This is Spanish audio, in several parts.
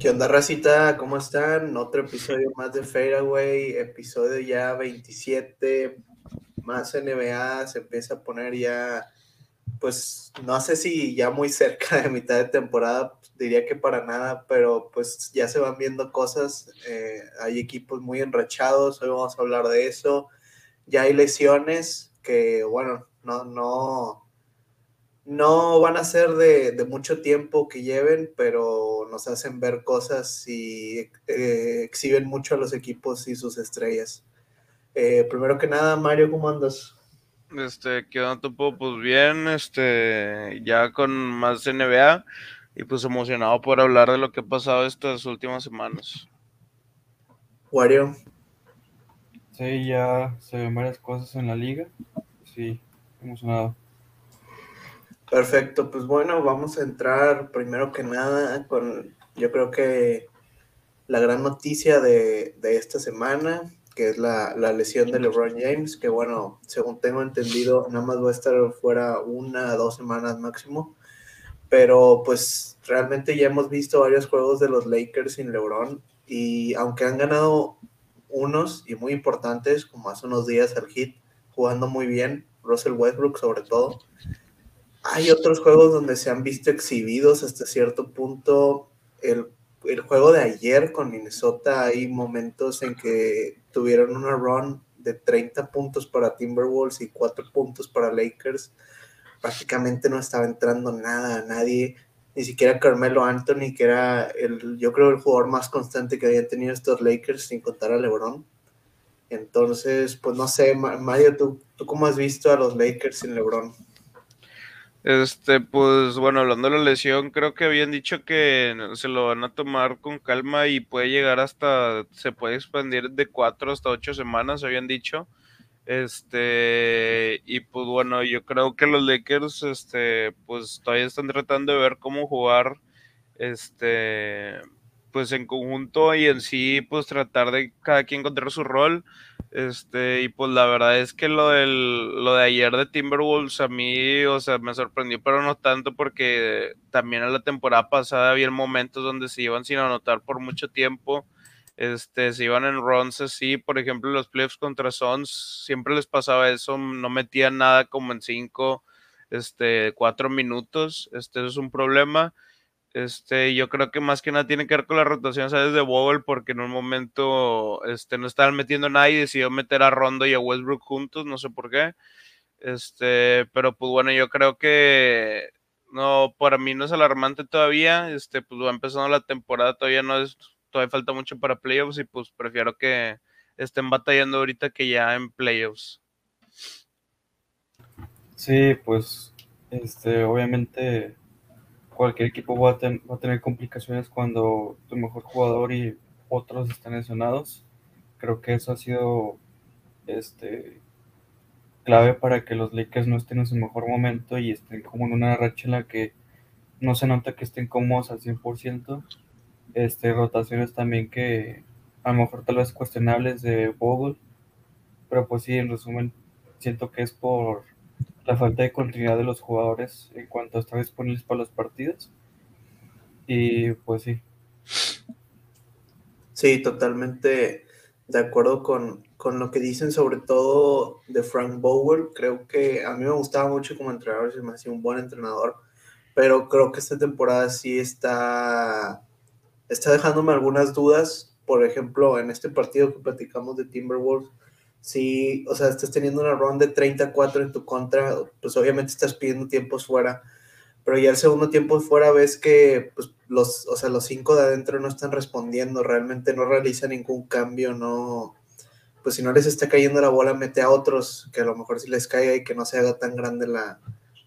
¿Qué onda, racita? ¿Cómo están? Otro episodio más de Fadeaway, episodio ya 27, más NBA, se empieza a poner ya, pues no sé si ya muy cerca de mitad de temporada, diría que para nada, pero pues ya se van viendo cosas, eh, hay equipos muy enrachados, hoy vamos a hablar de eso, ya hay lesiones que, bueno, no, no, no van a ser de, mucho tiempo que lleven, pero nos hacen ver cosas y eh, exhiben mucho a los equipos y sus estrellas. Eh, primero que nada, Mario, ¿cómo andas? Este, quedando un pues bien, este, ya con más NBA y pues emocionado por hablar de lo que ha pasado estas últimas semanas. Wario. Sí, ya se ven varias cosas en la liga. Sí, emocionado. Perfecto, pues bueno, vamos a entrar primero que nada con, yo creo que la gran noticia de, esta semana, que es la, lesión de LeBron James, que bueno, según tengo entendido, nada más va a estar fuera una, dos semanas máximo, pero pues realmente ya hemos visto varios juegos de los Lakers sin LeBron y aunque han ganado unos y muy importantes, como hace unos días al Heat, jugando muy bien, Russell Westbrook sobre todo, hay otros juegos donde se han visto exhibidos hasta cierto punto. El, juego de ayer con Minnesota, hay momentos en que tuvieron una run de 30 puntos para Timberwolves y 4 puntos para Lakers. Prácticamente no estaba entrando nada, nadie, ni siquiera Carmelo Anthony, que era el, yo creo, el jugador más constante que habían tenido estos Lakers, sin contar a LeBron. Entonces, pues no sé, Mario, ¿tú, tú cómo has visto a los Lakers sin LeBron? Este, pues bueno, hablando de la lesión, creo que habían dicho que se lo van a tomar con calma y puede llegar hasta, se puede expandir de cuatro hasta ocho semanas, habían dicho. Este, y pues bueno, yo creo que los Lakers, este, pues todavía están tratando de ver cómo jugar, este, pues en conjunto y en sí, pues tratar de cada quien encontrar su rol. Este, y pues la verdad es que lo del, lo de ayer de Timberwolves a mí, o sea, me sorprendió, pero no tanto porque también en la temporada pasada había momentos donde se iban sin anotar por mucho tiempo. Este, se iban en runs así, por ejemplo, los playoffs contra Sons, siempre les pasaba eso, no metían nada como en cinco, este, cuatro minutos, este es un problema. Este, yo creo que más que nada tiene que ver con la rotación, ¿sabes? De Bogle, porque en un momento este, no estaban metiendo nada y decidió meter a Rondo y a Westbrook juntos, no sé por qué. Este, pero pues bueno, yo creo que no, para mí no es alarmante todavía. Este, pues va empezando la temporada, todavía no es, todavía falta mucho para playoffs y pues prefiero que estén batallando ahorita que ya en playoffs. Sí, pues, este, obviamente cualquier equipo va a, tener complicaciones cuando tu mejor jugador y otros están lesionados. Creo que eso ha sido este, clave para que los Lakers no estén en su mejor momento y estén como en una racha en la que no se nota que estén cómodos al 100%. Este, rotaciones también que a lo mejor tal vez cuestionables de Vogel, pero pues sí, en resumen, siento que es por la falta de continuidad de los jugadores en cuanto a estar disponibles para los partidos. Y pues sí. Sí, totalmente de acuerdo con, lo que dicen, sobre todo de Frank Bower. Creo que a mí me gustaba mucho como entrenador, se me hacía un buen entrenador, pero creo que esta temporada sí está, está dejándome algunas dudas. Por ejemplo, en este partido que platicamos de Timberwolves, si, o sea, estás teniendo una ronda de 34 en tu contra, pues obviamente estás pidiendo tiempos fuera, pero ya el segundo tiempo fuera ves que pues, los, o sea, los cinco de adentro no están respondiendo, realmente no realizan ningún cambio, no, pues si no les está cayendo la bola, mete a otros, que a lo mejor si les caiga y que no se haga tan grande la,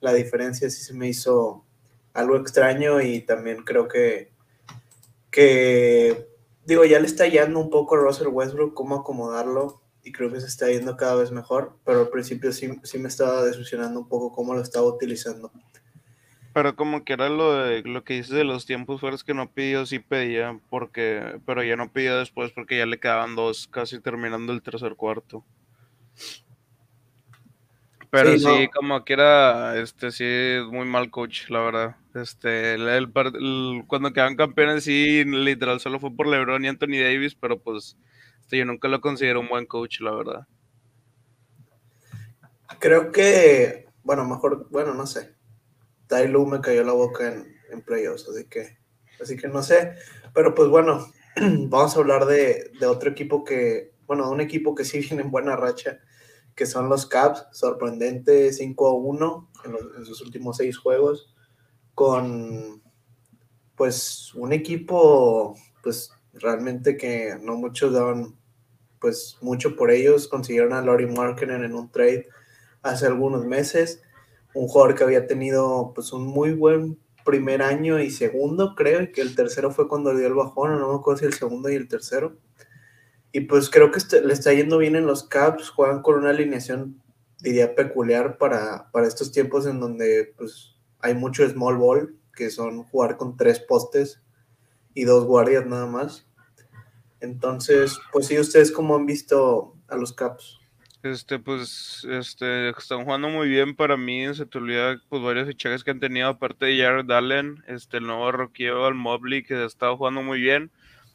la diferencia, sí se me hizo algo extraño y también creo que, que digo, ya le está hallando un poco a Russell Westbrook cómo acomodarlo y creo que se está yendo cada vez mejor, pero al principio sí, sí me estaba desilusionando un poco cómo lo estaba utilizando. Pero como que era lo de lo que dices de los tiempos fuertes que no pidió, sí pedía, porque, pero ya no pidió después porque ya le quedaban dos casi terminando el tercer cuarto. Pero sí, como que era, este sí muy mal coach, la verdad. Este, el, cuando quedaban campeones, sí, literal, solo fue por LeBron y Anthony Davis, pero pues este, yo nunca lo considero un buen coach, la verdad. Creo que, bueno, mejor, bueno, no sé. Tai Lu me cayó la boca en, playoffs, así que, así que no sé. Pero pues bueno, vamos a hablar de, de otro equipo que, bueno, de un equipo que sí viene en buena racha, que son los Caps, sorprendente 5 a 1 en, en sus últimos seis juegos con pues un equipo pues realmente que no muchos daban pues mucho por ellos, consiguieron a Lori Markkinen en un trade hace algunos meses, un jugador que había tenido pues un muy buen primer año y segundo creo, y que el tercero fue cuando dio el bajón, no me acuerdo si el segundo y el tercero. Y pues creo que este, le está yendo bien en los Caps, juegan con una alineación diría peculiar para, para estos tiempos en donde pues hay mucho small ball, que son jugar con tres postes y dos guardias nada más. Entonces, pues sí, ustedes cómo han visto a los Caps. Este, pues, este, están jugando muy bien para mí, se te pues, varios fichajes que han tenido, aparte de Jared Allen, este, el nuevo Roquillo al Mobley, que ha estado jugando muy bien,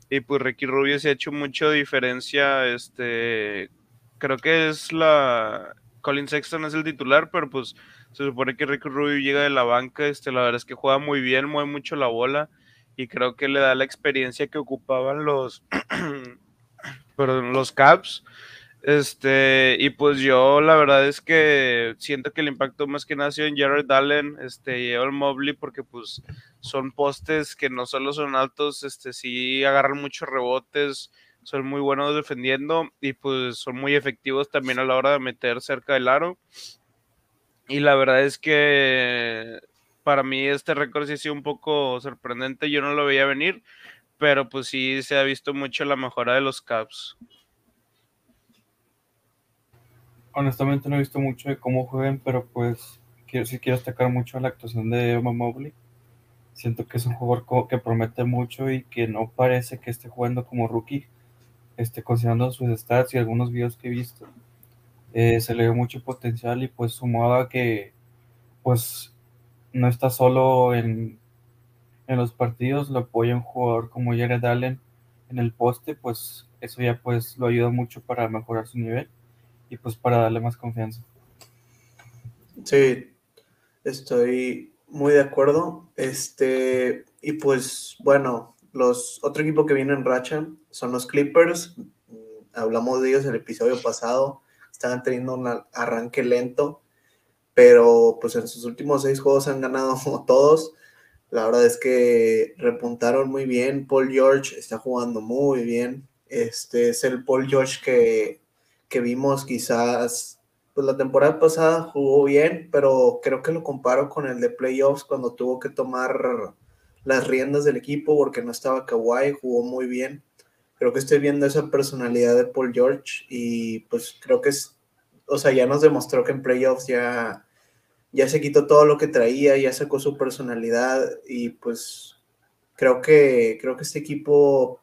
y pues Ricky Rubio se ha hecho mucha diferencia, este, creo que es la, Colin Sexton es el titular, pero pues se supone que Ricky Rubio llega de la banca, este, la verdad es que juega muy bien, mueve mucho la bola y creo que le da la experiencia que ocupaban los, perdón, los Caps. Este, y pues yo la verdad es que siento que el impacto más que nació en Jared Allen, este, y el Mobley, porque pues son postes que no solo son altos, este, sí agarran muchos rebotes, son muy buenos defendiendo y pues son muy efectivos también a la hora de meter cerca del aro. Y la verdad es que para mí este récord sí ha sido un poco sorprendente. Yo no lo veía venir, pero pues sí se ha visto mucho la mejora de los Caps. Honestamente no he visto mucho de cómo juegan, pero pues quiero, sí quiero destacar mucho la actuación de Emma Mobley. Siento que es un jugador que promete mucho y que no parece que esté jugando como rookie, este, considerando sus stats y algunos videos que he visto. Eh, se le ve mucho potencial y pues sumado a que pues no está solo en, en los partidos, lo apoya un jugador como Jared Allen en el poste, pues eso ya pues lo ayuda mucho para mejorar su nivel y pues para darle más confianza. Sí, estoy muy de acuerdo. Este, y pues bueno, los otro equipo que viene en racha son los Clippers. Hablamos de ellos en el episodio pasado estaban teniendo un arranque lento, pero pues en sus últimos seis juegos han ganado todos. La verdad es que repuntaron muy bien. Paul George está jugando muy bien. Este es el Paul George que, que vimos quizás, pues la temporada pasada jugó bien, pero creo que lo comparo con el de playoffs cuando tuvo que tomar las riendas del equipo porque no estaba Kawhi, jugó muy bien creo que estoy viendo esa personalidad de Paul George y pues creo que es, o sea, ya nos demostró que en playoffs ya, ya se quitó todo lo que traía, ya sacó su personalidad y pues creo que, creo que este equipo,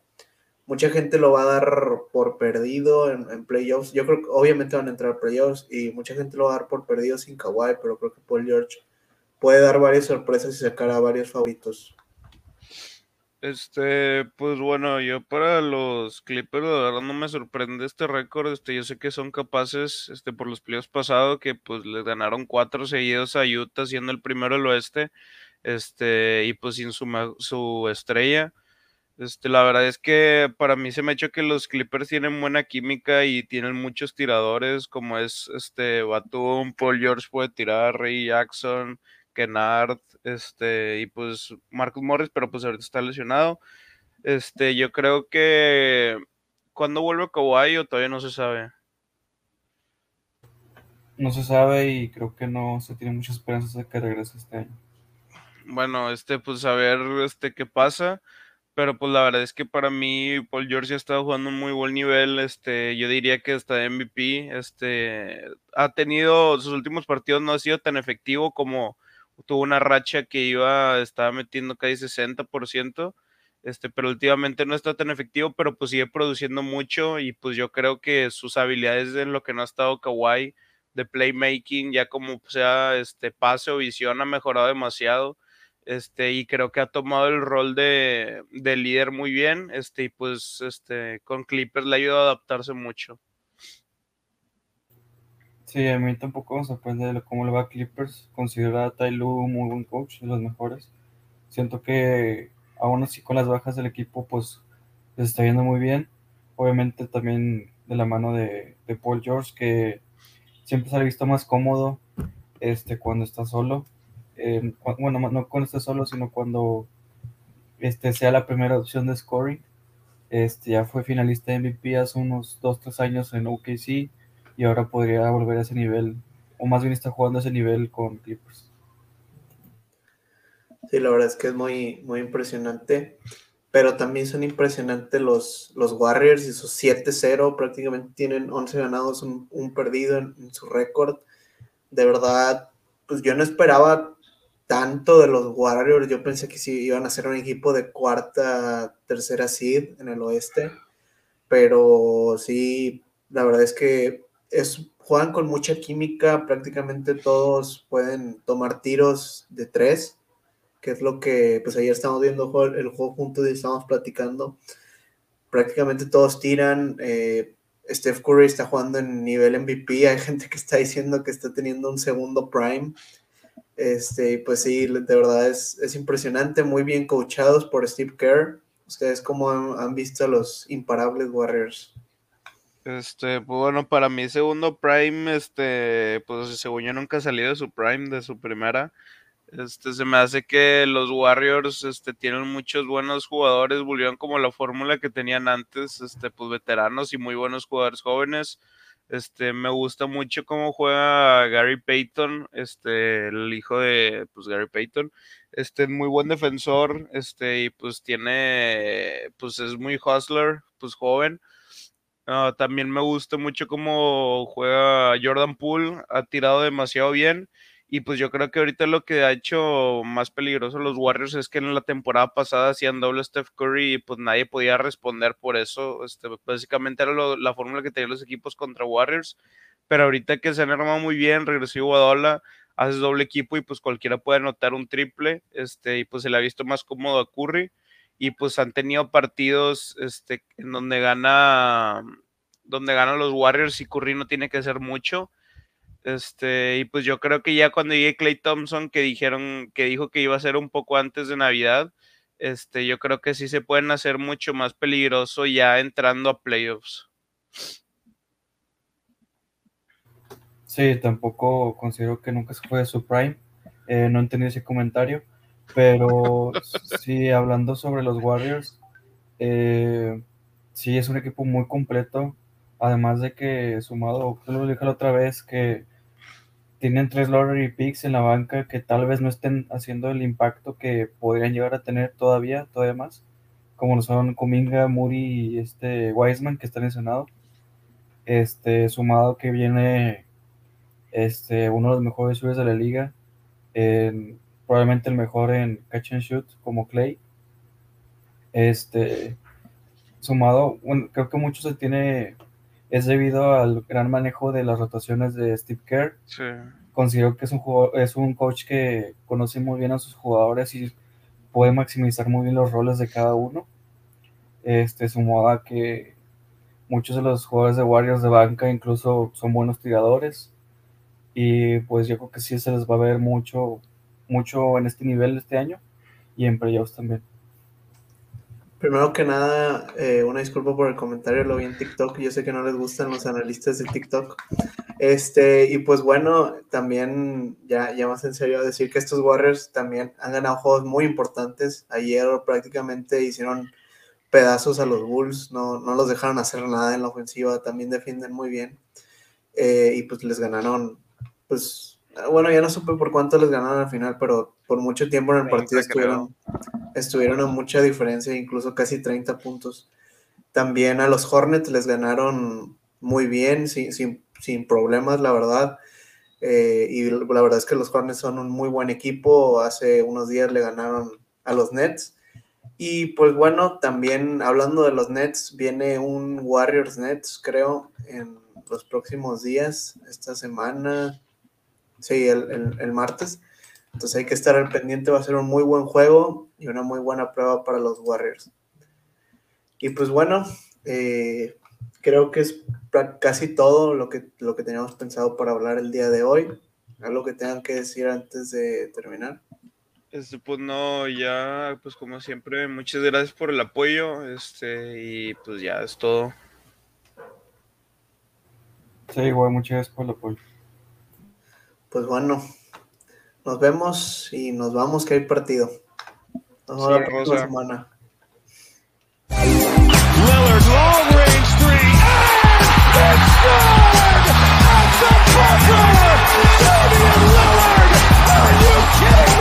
mucha gente lo va a dar por perdido en, playoffs. Yo creo que obviamente van a entrar playoffs y mucha gente lo va a dar por perdido sin Kawhi, pero creo que Paul George puede dar varias sorpresas y sacar a varios favoritos. Este, pues bueno, yo para los Clippers, de verdad no me sorprende este récord. Este, yo sé que son capaces, este, por los playoffs pasados, que pues les ganaron cuatro seguidos a Utah, siendo el primero del oeste, este, y pues sin su, su estrella. Este, la verdad es que para mí se me ha hecho que los Clippers tienen buena química y tienen muchos tiradores, como es este Batum, Paul George puede tirar, Ray Jackson, Kennard, este, y pues Marcus Morris, pero pues ahorita está lesionado. Este, yo creo que cuando vuelve Kawhi o todavía no se sabe. No se sabe y creo que no se tiene muchas esperanzas de que regrese este año. Bueno, este, pues a ver este qué pasa. Pero pues la verdad es que para mí Paul George ha estado jugando un muy buen nivel. Este, yo diría que está MVP. Este, ha tenido sus últimos partidos no ha sido tan efectivo como tuvo una racha que iba, estaba metiendo casi 60%, este, pero últimamente no está tan efectivo, pero pues sigue produciendo mucho y pues yo creo que sus habilidades en lo que no ha estado Kawhi de playmaking, ya como sea este pase o visión ha mejorado demasiado. este, y creo que ha tomado el rol de, líder muy bien, este, y pues este, con Clippers le ha ayudado a adaptarse mucho. Sí, a mí tampoco me sorprende cómo le va a Clippers. Considera a Tai Lu muy buen coach, de los mejores. Siento que aún así con las bajas del equipo, pues les está yendo muy bien. Obviamente también de la mano de, de Paul George, que siempre se ha visto más cómodo este, cuando está solo bueno, no cuando esté solo, sino cuando este, sea la primera opción de scoring. Este, ya fue finalista de MVP hace unos 2-3 años en OKC y ahora podría volver a ese nivel, o más bien está jugando a ese nivel con Clippers. Sí, la verdad es que es muy, muy impresionante, pero también son impresionantes los, los Warriors y sus 7-0, prácticamente tienen 11 ganados, un, un perdido en, su récord. De verdad, pues yo no esperaba tanto de los Warriors. Yo pensé que sí iban a ser un equipo de cuarta, tercera seed en el oeste. Pero sí, la verdad es que es, juegan con mucha química. Prácticamente todos pueden tomar tiros de tres, que es lo que, pues ayer estamos viendo el juego juntos y estamos platicando. Prácticamente todos tiran. Eh, Steph Curry está jugando en nivel MVP. Hay gente que está diciendo que está teniendo un segundo prime. Este, pues sí, de verdad es, es impresionante, muy bien coachados por Steve Kerr. ¿Ustedes cómo han, visto a los imparables Warriors? Este, pues bueno, para mí segundo Prime, este, pues según yo nunca salido de su Prime, de su primera. Este, se me hace que los Warriors, este, tienen muchos buenos jugadores, volvieron como la fórmula que tenían antes, este, pues veteranos y muy buenos jugadores jóvenes. Este, me gusta mucho cómo juega Gary Payton, este, el hijo de pues, Gary Payton. Este, muy buen defensor, este, y pues tiene, pues es muy hustler, pues joven. Ah, también me gusta mucho cómo juega Jordan Poole, ha tirado demasiado bien. Y pues yo creo que ahorita lo que ha hecho más peligroso los Warriors es que en la temporada pasada hacían doble Steph Curry y pues nadie podía responder por eso. Este, básicamente era la fórmula que tenían los equipos contra Warriors. Pero ahorita que se han armado muy bien, regresó Iguadola, haces doble equipo y pues cualquiera puede anotar un triple. Este, y pues se le ha visto más cómodo a Curry. Y pues han tenido partidos este, en donde gana donde ganan los Warriors y Curry no tiene que hacer mucho este, y pues yo creo que ya cuando llegue Clay Thompson, que dijeron, que dijo que iba a ser un poco antes de Navidad, este, yo creo que sí se pueden hacer mucho más peligroso ya entrando a playoffs. Sí, tampoco considero que nunca se fue de su prime. Eh, no entendí ese comentario. Pero sí, hablando sobre los Warriors, eh, sí es un equipo muy completo. Además de que sumado, lo dije la otra vez, que tienen tres lottery picks en la banca que tal vez no estén haciendo el impacto que podrían llegar a tener todavía, todavía más, como lo son Cominga, Muri y este Wiseman que están mencionado. Este, sumado que viene este, uno de los mejores shooters de la liga, probablemente el mejor en catch and shoot como Clay. Este, sumado, creo que mucho se tiene es debido al gran manejo de las rotaciones de Steve Kerr. Considero que es un, es un coach que conoce muy bien a sus jugadores y puede maximizar muy bien los roles de cada uno. Este, sumado a que muchos de los jugadores de Warriors de banca incluso son buenos tiradores. Y pues yo creo que sí se les va a ver mucho, mucho en este nivel este año y en playoffs también. Primero que nada, eh, una disculpa por el comentario, lo vi en TikTok. Yo sé que no les gustan los analistas de TikTok. Este, y pues bueno, también ya, ya más en serio decir que estos Warriors también han ganado juegos muy importantes. Ayer prácticamente hicieron pedazos a los Bulls, no, no los dejaron hacer nada en la ofensiva, también defienden muy bien. Eh, y pues les ganaron, pues bueno, ya no supe por cuánto les ganaron al final, pero por mucho tiempo en el partido estuvieron, estuvieron a mucha diferencia, incluso casi 30 puntos. También a los Hornets les ganaron muy bien, sin, sin, problemas, la verdad. Eh, y la verdad es que los Hornets son un muy buen equipo. Hace unos días le ganaron a los Nets. Y pues bueno, también hablando de los Nets, viene un Warriors Nets, creo, en los próximos días, esta semana, sí, el, el martes. Entonces hay que estar al pendiente, va a ser un muy buen juego y una muy buena prueba para los Warriors. Y pues bueno, eh, creo que es casi todo lo que, lo que teníamos pensado para hablar el día de hoy. ¿Algo que tengan que decir antes de terminar? Este, pues no, ya, pues como siempre, muchas gracias por el apoyo, este, y pues ya es todo. Sí, igual, muchas gracias por el apoyo. Pues bueno, nos vemos y nos vamos que hay partido. Nos vemos la próxima semana. Lillard, long range three, and it's good! At the buzzer! Damian Lillard! Are you kidding me?